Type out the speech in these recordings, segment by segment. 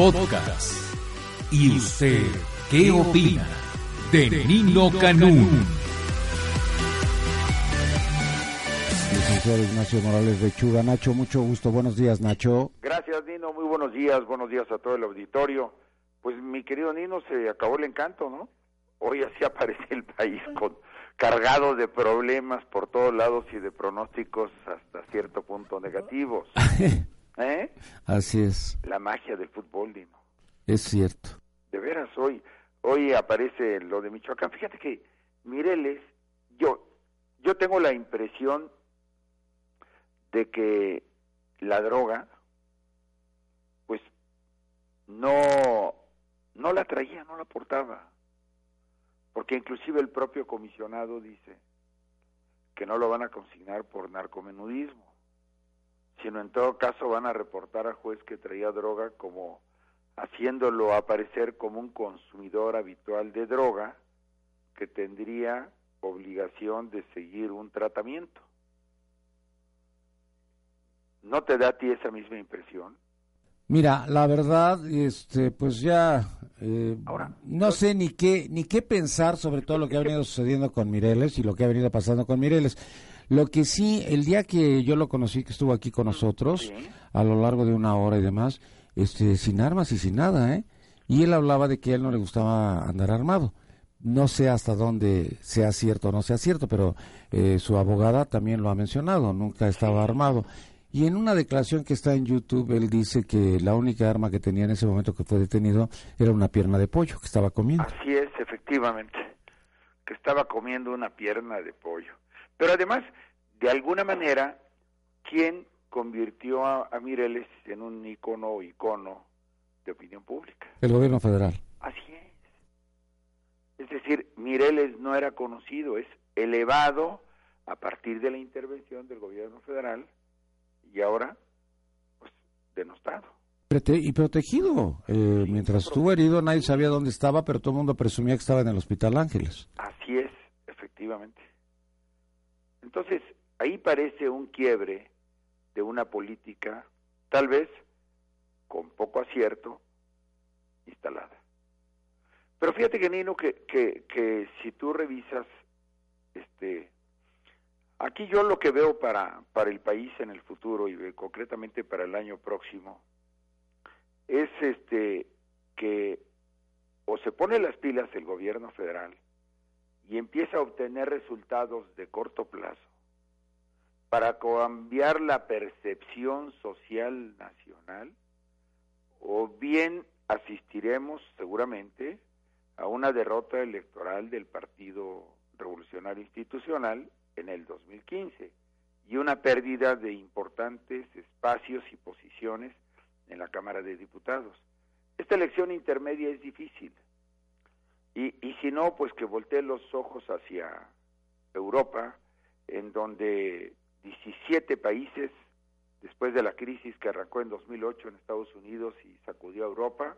Podcast. ¿Y usted qué opina de Nino Canún? Licenciado Ignacio Morales de Chuga. Nacho, mucho gusto. Buenos días, Nacho. Gracias, Nino. Muy buenos días. Buenos días a todo el auditorio. Pues mi querido Nino, se acabó el encanto, ¿no? Hoy así aparece el país con cargado de problemas por todos lados y de pronósticos hasta cierto punto negativos. ¿Eh? Así es. La magia del fútbol, Nino. Es cierto. De veras, hoy, hoy aparece lo de Michoacán. Fíjate que Mireles, yo, yo tengo la impresión de que la droga, pues, no, no la traía, no la portaba porque inclusive el propio comisionado dice que no lo van a consignar por narcomenudismo, sino en todo caso van a reportar a juez que traía droga como haciéndolo aparecer como un consumidor habitual de droga que tendría obligación de seguir un tratamiento. ¿No te da a ti esa misma impresión? Mira, la verdad, este, pues ya eh, no sé ni qué ni qué pensar sobre todo lo que ha venido sucediendo con Mireles y lo que ha venido pasando con Mireles. Lo que sí, el día que yo lo conocí, que estuvo aquí con nosotros, a lo largo de una hora y demás, este, sin armas y sin nada, ¿eh? Y él hablaba de que a él no le gustaba andar armado. No sé hasta dónde sea cierto o no sea cierto, pero eh, su abogada también lo ha mencionado, nunca estaba armado. Y en una declaración que está en YouTube, él dice que la única arma que tenía en ese momento que fue detenido era una pierna de pollo que estaba comiendo. Así es, efectivamente, que estaba comiendo una pierna de pollo. Pero además, de alguna manera, ¿quién convirtió a, Mireles en un icono o icono de opinión pública? El gobierno federal. Así es. Es decir, Mireles no era conocido, es elevado a partir de la intervención del gobierno federal y ahora, pues, denostado. Y protegido. Eh, mientras estuvo herido, nadie sabía dónde estaba, pero todo el mundo presumía que estaba en el Hospital Ángeles. Así es, efectivamente. Entonces, ahí parece un quiebre de una política, tal vez con poco acierto, instalada. Pero fíjate que Nino, que, que, que si tú revisas este Aquí yo lo que veo para, para el país en el futuro y concretamente para el año próximo es este que o se pone las pilas el gobierno federal y empieza a obtener resultados de corto plazo para cambiar la percepción social nacional o bien asistiremos seguramente a una derrota electoral del Partido Revolucionario Institucional en el 2015 y una pérdida de importantes espacios y posiciones en la Cámara de Diputados. Esta elección intermedia es difícil y, y si no, pues que voltee los ojos hacia Europa, en donde 17 países, después de la crisis que arrancó en 2008 en Estados Unidos y sacudió a Europa,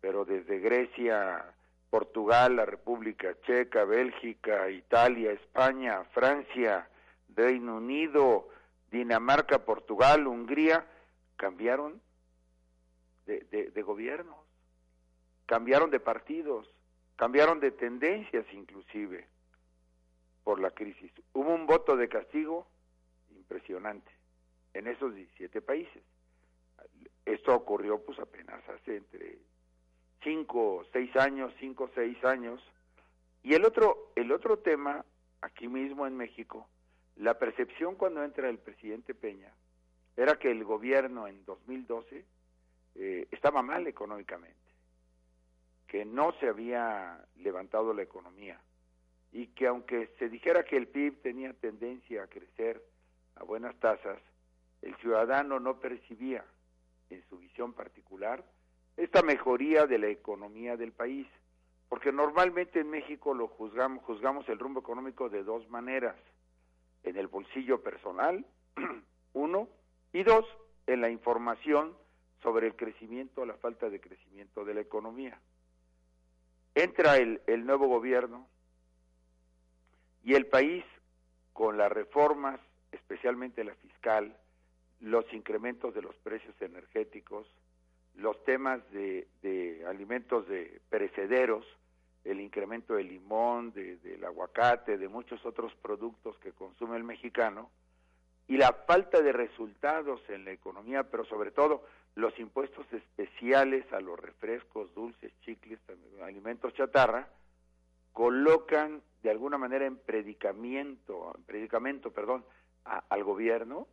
pero desde Grecia, Portugal, la República Checa, Bélgica, Italia, España, Francia, Reino Unido, Dinamarca, Portugal, Hungría, cambiaron de, de, gobiernos, cambiaron de partidos, cambiaron de tendencias inclusive por la crisis. Hubo un voto de castigo impresionante en esos 17 países. Esto ocurrió pues apenas hace entre cinco, seis años, cinco, seis años. Y el otro, el otro tema, aquí mismo en México, la percepción cuando entra el presidente Peña era que el gobierno en 2012 eh, estaba mal económicamente, que no se había levantado la economía y que aunque se dijera que el PIB tenía tendencia a crecer a buenas tasas, el ciudadano no percibía en su visión particular esta mejoría de la economía del país, porque normalmente en México lo juzgamos, juzgamos el rumbo económico de dos maneras, en el bolsillo personal, uno, y dos, en la información sobre el crecimiento o la falta de crecimiento de la economía. Entra el, nuevo gobierno y el país con las reformas, especialmente la fiscal, los incrementos de los precios energéticos, los temas de, alimentos de perecederos, el incremento del limón, del aguacate, de muchos otros productos que consume el mexicano, y la falta de resultados en la economía, pero sobre todo los impuestos especiales a los refrescos, dulces, chicles, alimentos chatarra, colocan de alguna manera en predicamento, en predicamento, perdón, al gobierno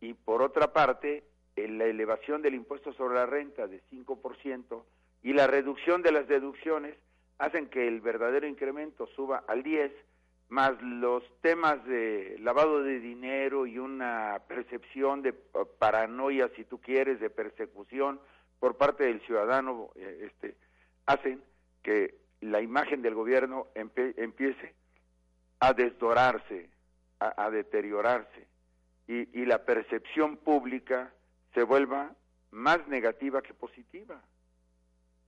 y por otra parte la elevación del impuesto sobre la renta de 5% y la reducción de las deducciones hacen que el verdadero incremento suba al 10 más los temas de lavado de dinero y una percepción de paranoia, si tú quieres, de persecución por parte del ciudadano, eh, este, hacen que la imagen del gobierno empiece a desdorarse, a, deteriorarse, y, la percepción pública se vuelva más negativa que positiva.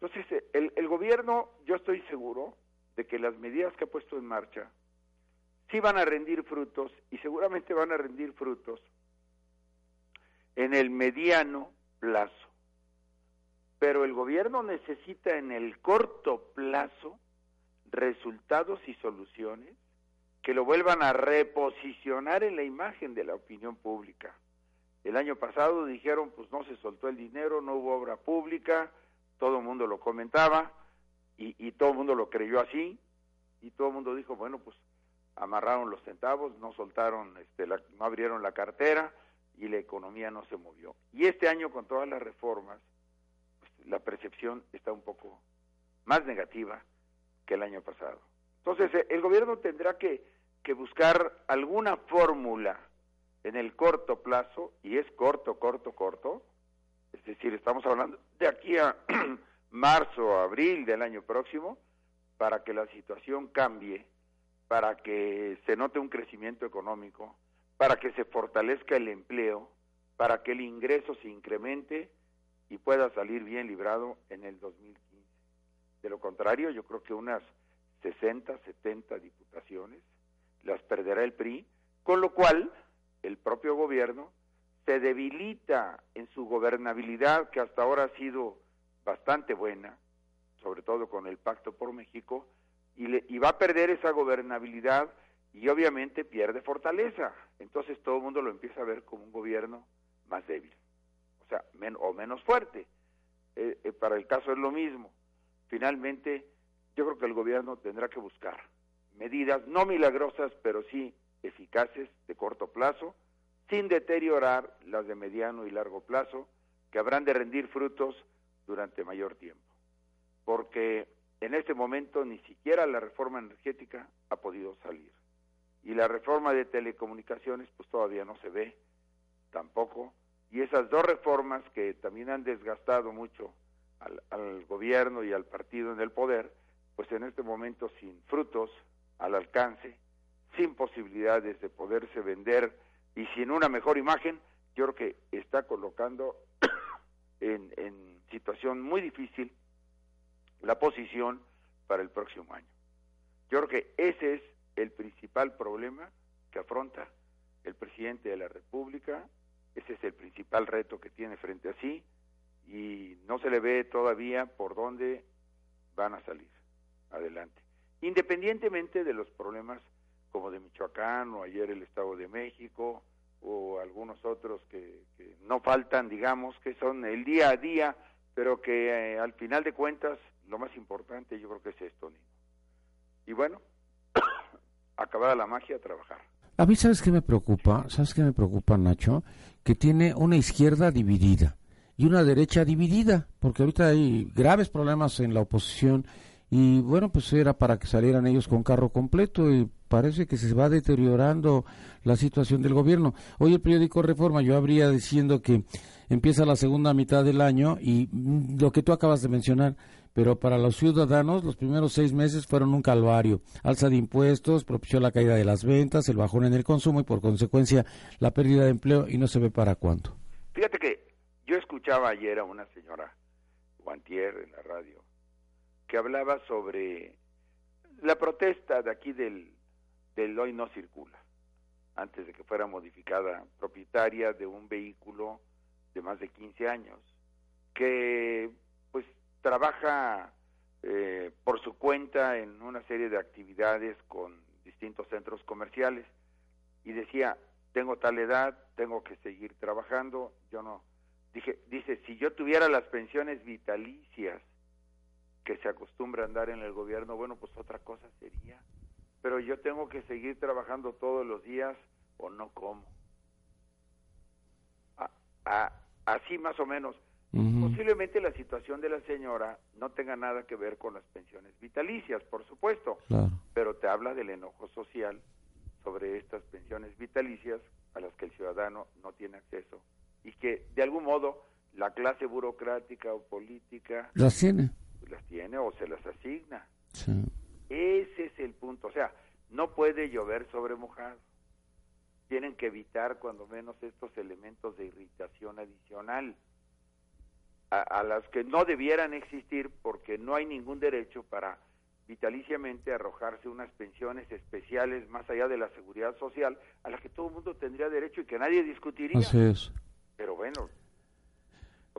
Entonces, el, el gobierno, yo estoy seguro de que las medidas que ha puesto en marcha sí van a rendir frutos y seguramente van a rendir frutos en el mediano plazo. Pero el gobierno necesita en el corto plazo resultados y soluciones que lo vuelvan a reposicionar en la imagen de la opinión pública. El año pasado dijeron, pues no se soltó el dinero, no hubo obra pública, todo el mundo lo comentaba y, todo el mundo lo creyó así y todo el mundo dijo, bueno, pues amarraron los centavos, no soltaron, este, no abrieron la cartera y la economía no se movió. Y este año con todas las reformas, pues, la percepción está un poco más negativa que el año pasado. Entonces, eh, el gobierno tendrá que buscar alguna fórmula en el corto plazo, y es corto, corto, corto, es decir, estamos hablando de aquí a marzo, abril del año próximo, para que la situación cambie para que se note un crecimiento económico, para que se fortalezca el empleo, para que el ingreso se incremente y pueda salir bien librado en el 2015. De lo contrario, yo creo que unas 60, 70 diputaciones las perderá el PRI, con lo cual el propio gobierno se debilita en su gobernabilidad, que hasta ahora ha sido bastante buena, sobre todo con el Pacto por México, y, va a perder esa gobernabilidad y obviamente pierde fortaleza. Entonces todo el mundo lo empieza a ver como un gobierno más débil, o sea, o menos fuerte. Eh, eh, para el caso es lo mismo. Finalmente, yo creo que el gobierno tendrá que buscar medidas no milagrosas, pero sí eficaces de corto plazo, sin deteriorar las de mediano y largo plazo, que habrán de rendir frutos durante mayor tiempo. Porque en este momento ni siquiera la reforma energética ha podido salir. Y la reforma de telecomunicaciones pues todavía no se ve tampoco. Y esas dos reformas que también han desgastado mucho al, gobierno y al partido en el poder, pues en este momento sin frutos al alcance, sin posibilidades de poderse vender y sin una mejor imagen, yo creo que está colocando en situación muy difícil la posición para el próximo año. Yo creo que ese es el principal problema que afronta el presidente de la República, ese es el principal reto que tiene frente a sí y no se le ve todavía por dónde van a salir adelante. Independientemente de los problemas como de Michoacán o ayer el Estado de México o algunos otros que, no faltan, digamos, que son el día a día, pero que eh, al final de cuentas lo más importante yo creo que es esto, Y bueno, acabada la magia, trabajar. A mí, ¿sabes qué me preocupa? ¿Sabes qué me preocupa, Nacho? Que tiene una izquierda dividida y una derecha dividida, porque ahorita hay graves problemas en la oposición y bueno, pues era para que salieran ellos con carro completo y parece que se va deteriorando la situación del gobierno. Hoy el periódico Reforma yo habría diciendo que empieza la segunda mitad del año y mm, lo que tú acabas de mencionar, pero para los ciudadanos los primeros seis meses fueron un calvario. Alza de impuestos propició la caída de las ventas, el bajón en el consumo y por consecuencia la pérdida de empleo y no se ve para cuándo. Fíjate que yo escuchaba ayer a una señora Guantier en la radio que hablaba sobre la protesta de aquí del, del hoy no circula, antes de que fuera modificada propietaria de un vehículo de más de 15 años que trabaja eh, por su cuenta en una serie de actividades con distintos centros comerciales y decía, tengo tal edad, tengo que seguir trabajando, yo no, dije, dice, si yo tuviera las pensiones vitalicias que se acostumbra a dar en el gobierno, bueno, pues otra cosa sería, pero yo tengo que seguir trabajando todos los días o no como. así más o menos. Posiblemente la situación de la señora no tenga nada que ver con las pensiones vitalicias, por supuesto, pero te habla del enojo social sobre estas pensiones vitalicias a las que el ciudadano no tiene acceso y que de algún modo la clase burocrática o política las tiene. las tiene o se las asigna. Ese es el punto. O sea no puede llover sobre mojado. Tienen que evitar cuando menos estos elementos de irritación adicional a, a las que no debieran existir porque no hay ningún derecho para vitaliciamente arrojarse unas pensiones especiales más allá de la seguridad social a las que todo el mundo tendría derecho y que nadie discutiría. Así es. Pero bueno,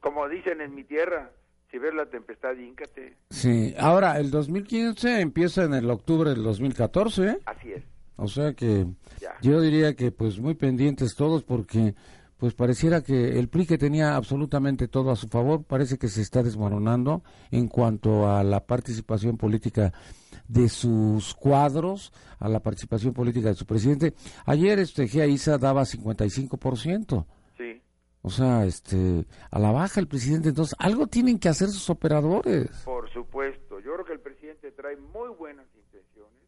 como dicen en mi tierra, si ves la tempestad, íncate. Sí, ahora el 2015 empieza en el octubre del 2014. ¿eh? Así es. O sea que yo diría que pues muy pendientes todos porque pues pareciera que el PRI que tenía absolutamente todo a su favor parece que se está desmoronando en cuanto a la participación política de sus cuadros, a la participación política de su presidente. Ayer este Gia Isa daba 55%. Sí. O sea, este a la baja el presidente, entonces algo tienen que hacer sus operadores. Por supuesto, yo creo que el presidente trae muy buenas intenciones,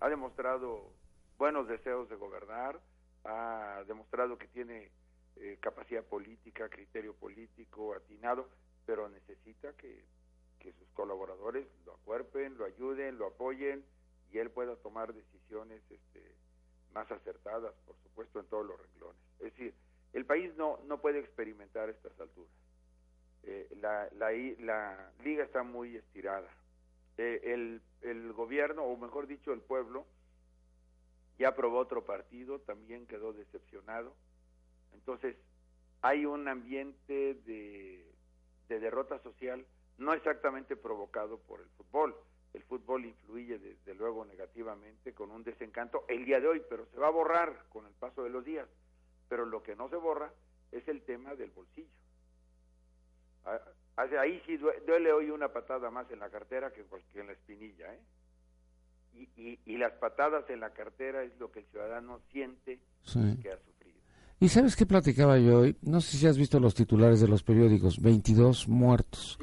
ha demostrado buenos deseos de gobernar, ha demostrado que tiene eh, capacidad política, criterio político atinado, pero necesita que, sus colaboradores lo acuerpen, lo ayuden, lo apoyen y él pueda tomar decisiones este, más acertadas, por supuesto, en todos los renglones. Es decir, el país no, no puede experimentar estas alturas. Eh, la, la, la, liga está muy estirada. Eh, el, el gobierno, o mejor dicho, el pueblo, ya aprobó otro partido, también quedó decepcionado entonces, hay un ambiente de, derrota social, no exactamente provocado por el fútbol. El fútbol influye desde luego negativamente con un desencanto el día de hoy, pero se va a borrar con el paso de los días. Pero lo que no se borra es el tema del bolsillo. Ah, ahí sí duele hoy una patada más en la cartera que en la espinilla. ¿eh? Y, las patadas en la cartera es lo que el ciudadano siente que ha ¿Y sabes qué platicaba yo hoy? No sé si has visto los titulares de los periódicos. 22 muertos.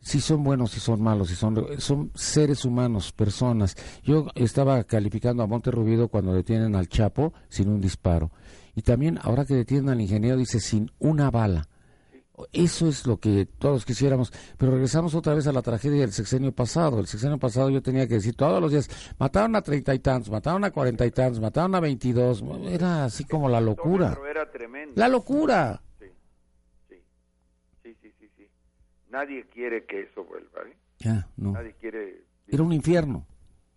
Si son buenos, si son malos, si son, son seres humanos, personas. Yo estaba calificando a Monte Rubido cuando detienen al Chapo sin un disparo. Y también ahora que detienen al ingeniero dice sin una bala. Eso es lo que todos quisiéramos. Pero regresamos otra vez a la tragedia del sexenio pasado. El sexenio pasado yo tenía que decir todos los días, mataron a treinta y tantos, mataron a cuarenta y tantos, mataron a veintidós. Era así como la locura. Era tremendo. La locura. Sí, sí, sí, sí, sí. Nadie quiere que eso vuelva. ¿eh? Ya, no. Nadie quiere... Era un infierno.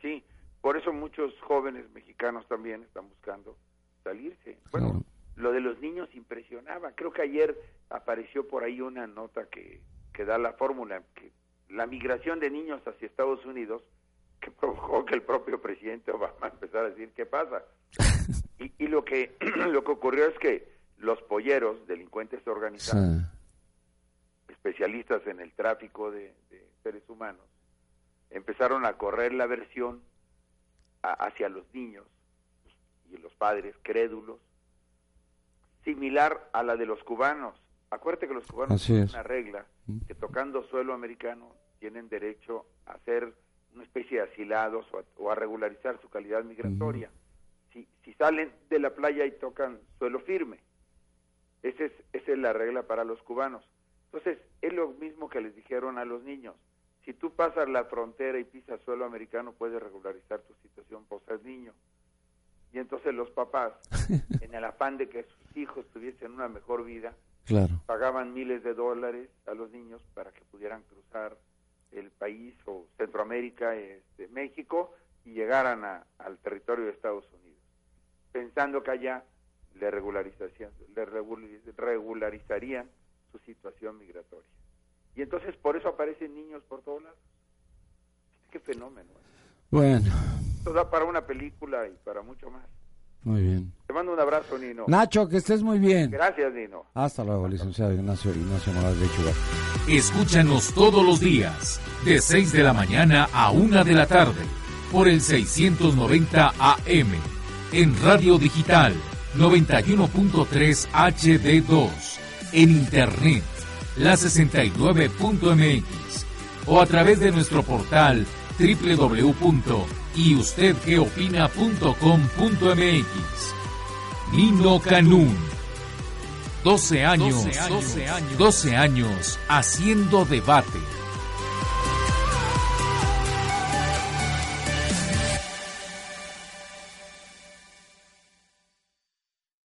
Sí, por eso muchos jóvenes mexicanos también están buscando salirse. Bueno, lo de los niños impresionaba. Creo que ayer apareció por ahí una nota que, que da la fórmula, que la migración de niños hacia Estados Unidos, que provocó que el propio presidente Obama empezara a decir qué pasa. Y, y lo que lo que ocurrió es que los polleros, delincuentes organizados, especialistas en el tráfico de, seres humanos, empezaron a correr la versión hacia los niños y los padres crédulos similar a la de los cubanos. Acuérdate que los cubanos tienen una regla mm. que tocando suelo americano tienen derecho a ser una especie de asilados o a, regularizar su calidad migratoria. si, si salen de la playa y tocan suelo firme, esa es, esa es la regla para los cubanos. Entonces, es lo mismo que les dijeron a los niños. Si tú pasas la frontera y pisas suelo americano, puedes regularizar tu situación por ser niño. Y entonces los papás, en el afán de que sus hijos tuviesen una mejor vida, pagaban miles de dólares a los niños para que pudieran cruzar el país o Centroamérica, este, México, y llegaran al territorio de Estados Unidos, pensando que allá le regularizarían, le regularizarían su situación migratoria. Y entonces por eso aparecen niños por todos lados. Qué fenómeno. ¿eh? Bueno. Esto da para una película y para mucho más. Muy bien. Te mando un abrazo, Nino. Nacho, que estés muy bien. Gracias, Nino. Hasta luego, licenciado Ignacio, Ignacio Morales de Chugar. Escúchanos todos los días, de 6 de la mañana a 1 de la tarde, por el 690 AM, en Radio Digital 91.3 HD2, en Internet, la 69.mx, o a través de nuestro portal www.yustedqueopina.com.mx. Nino Canún. 12 años, 12 años, 12 años haciendo debate